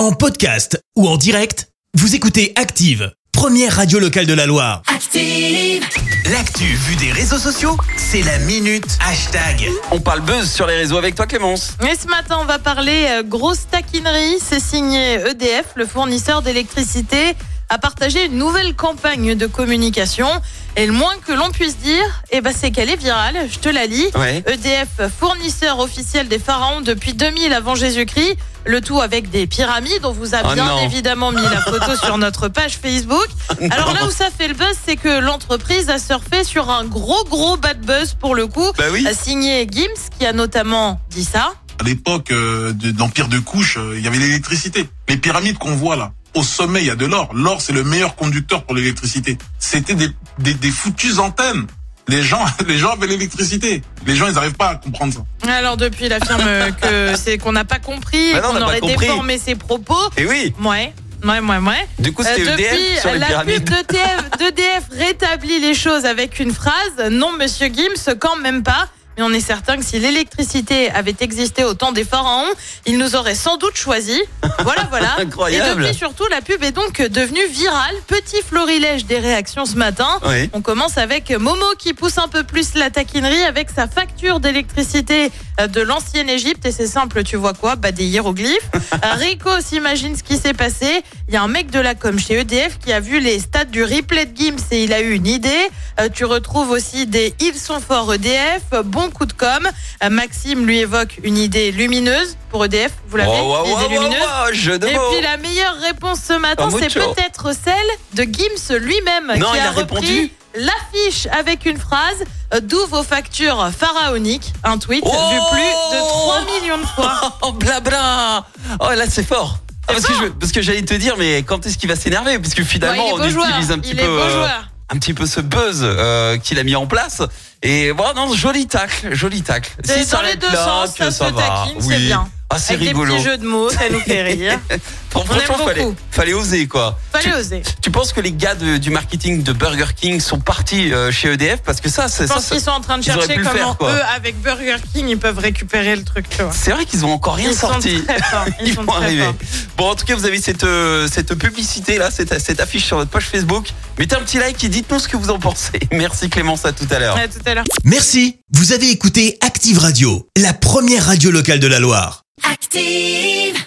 En podcast ou en direct, vous écoutez Active, première radio locale de la Loire. Active. L'actu vue des réseaux sociaux, c'est la minute hashtag. On parle buzz sur les réseaux avec toi Clémence. Et ce matin, on va parler euh, grosse taquinerie. C'est signé EDF, le fournisseur d'électricité, a partagé une nouvelle campagne de communication. Et le moins que l'on puisse dire, eh ben, c'est qu'elle est virale. Je te la lis. Ouais. EDF, fournisseur officiel des pharaons depuis 2000 avant Jésus-Christ. Le tout avec des pyramides. On vous a Oh bien non. évidemment mis la photo sur notre page Facebook. Alors là où ça fait le buzz, c'est que l'entreprise a surfé sur un gros gros bad buzz pour le coup. Bah oui. A signé Gims qui a notamment dit ça. À l'époque euh, de- d'Empire de Couche, euh, il y avait l'électricité. Les pyramides qu'on voit là, au sommet, il y a de l'or. L'or, c'est le meilleur conducteur pour l'électricité. C'était des, des, des foutues antennes. Les gens, les gens avaient l'électricité. Les gens, ils n'arrivent pas à comprendre ça. Alors depuis, il affirme que c'est qu'on n'a pas compris, Bah qu'on aurait compris. déformé ses propos. Et oui, Ouais. Ouais, ouais, ouais. du coup Euh, c'était depuis, EDF sur les la pub pyramides. d'EDF d'EDF rétablit les choses avec une phrase. Non, monsieur Gims, quand même pas. Mais on est certain que si l'électricité avait existé au temps des pharaons, il nous aurait sans doute choisi. Voilà, voilà. Incroyable. Et depuis, surtout, la pub est donc devenue virale. Petit florilège des réactions ce matin. Oui. On commence avec Momo qui pousse un peu plus la taquinerie avec sa facture d'électricité euh, de l'ancienne Égypte. Et c'est simple, tu vois quoi? Bah des hiéroglyphes. Euh, Rico s'imagine ce qui s'est passé. Il y a un mec de la com chez EDF qui a vu les stats du replay de Gims et il a eu une idée. Euh, tu retrouves aussi des Ils sont forts EDF, bon coup de com. Euh, Maxime lui évoque une idée lumineuse pour EDF. Vous l'avez Oh, wow, wow, lumineuse et puis la meilleure réponse ce matin, Oh, c'est peut-être celle de Gims lui-même qui il a, a répondu. l'affiche avec une phrase euh, d'où vos factures pharaoniques. Un tweet Oh vu plus de 3 millions de fois. Oh blabla. Oh là c'est fort. Ah, parce, que je- parce que j'allais te dire mais quand est-ce qu'il va s'énerver? Parce que finalement on utilise un petit Il peu euh, un petit peu ce buzz euh, qu'il a mis en place et bon non joli tacle joli tacle C'est ça dans les deux sens, que ça se taquine, c'est Oui. bien. ah c'est rigolo des petits jeux de mots, ça nous fait rire. Fran- On aime franchement fallait, fallait oser quoi Fallait tu, oser. tu penses que les gars de- du marketing de Burger King sont partis euh, chez EDF parce que ça c'est Je ça, pense ça- qu'ils sont en train de chercher comment faire, eux, avec Burger King, ils peuvent récupérer le truc. Tu vois. c'est vrai qu'ils ont encore rien Ils sont sorti très forts. Ils, Ils sont vont très arriver. forts. Bon, en tout cas, vous avez cette, euh, cette publicité là, cette, cette affiche sur notre page Facebook. Mettez un petit like et dites-nous ce que vous en pensez. Merci Clémence, à tout à l'heure. À tout à l'heure. Merci, vous avez écouté Active Radio, la première radio locale de la Loire. Active.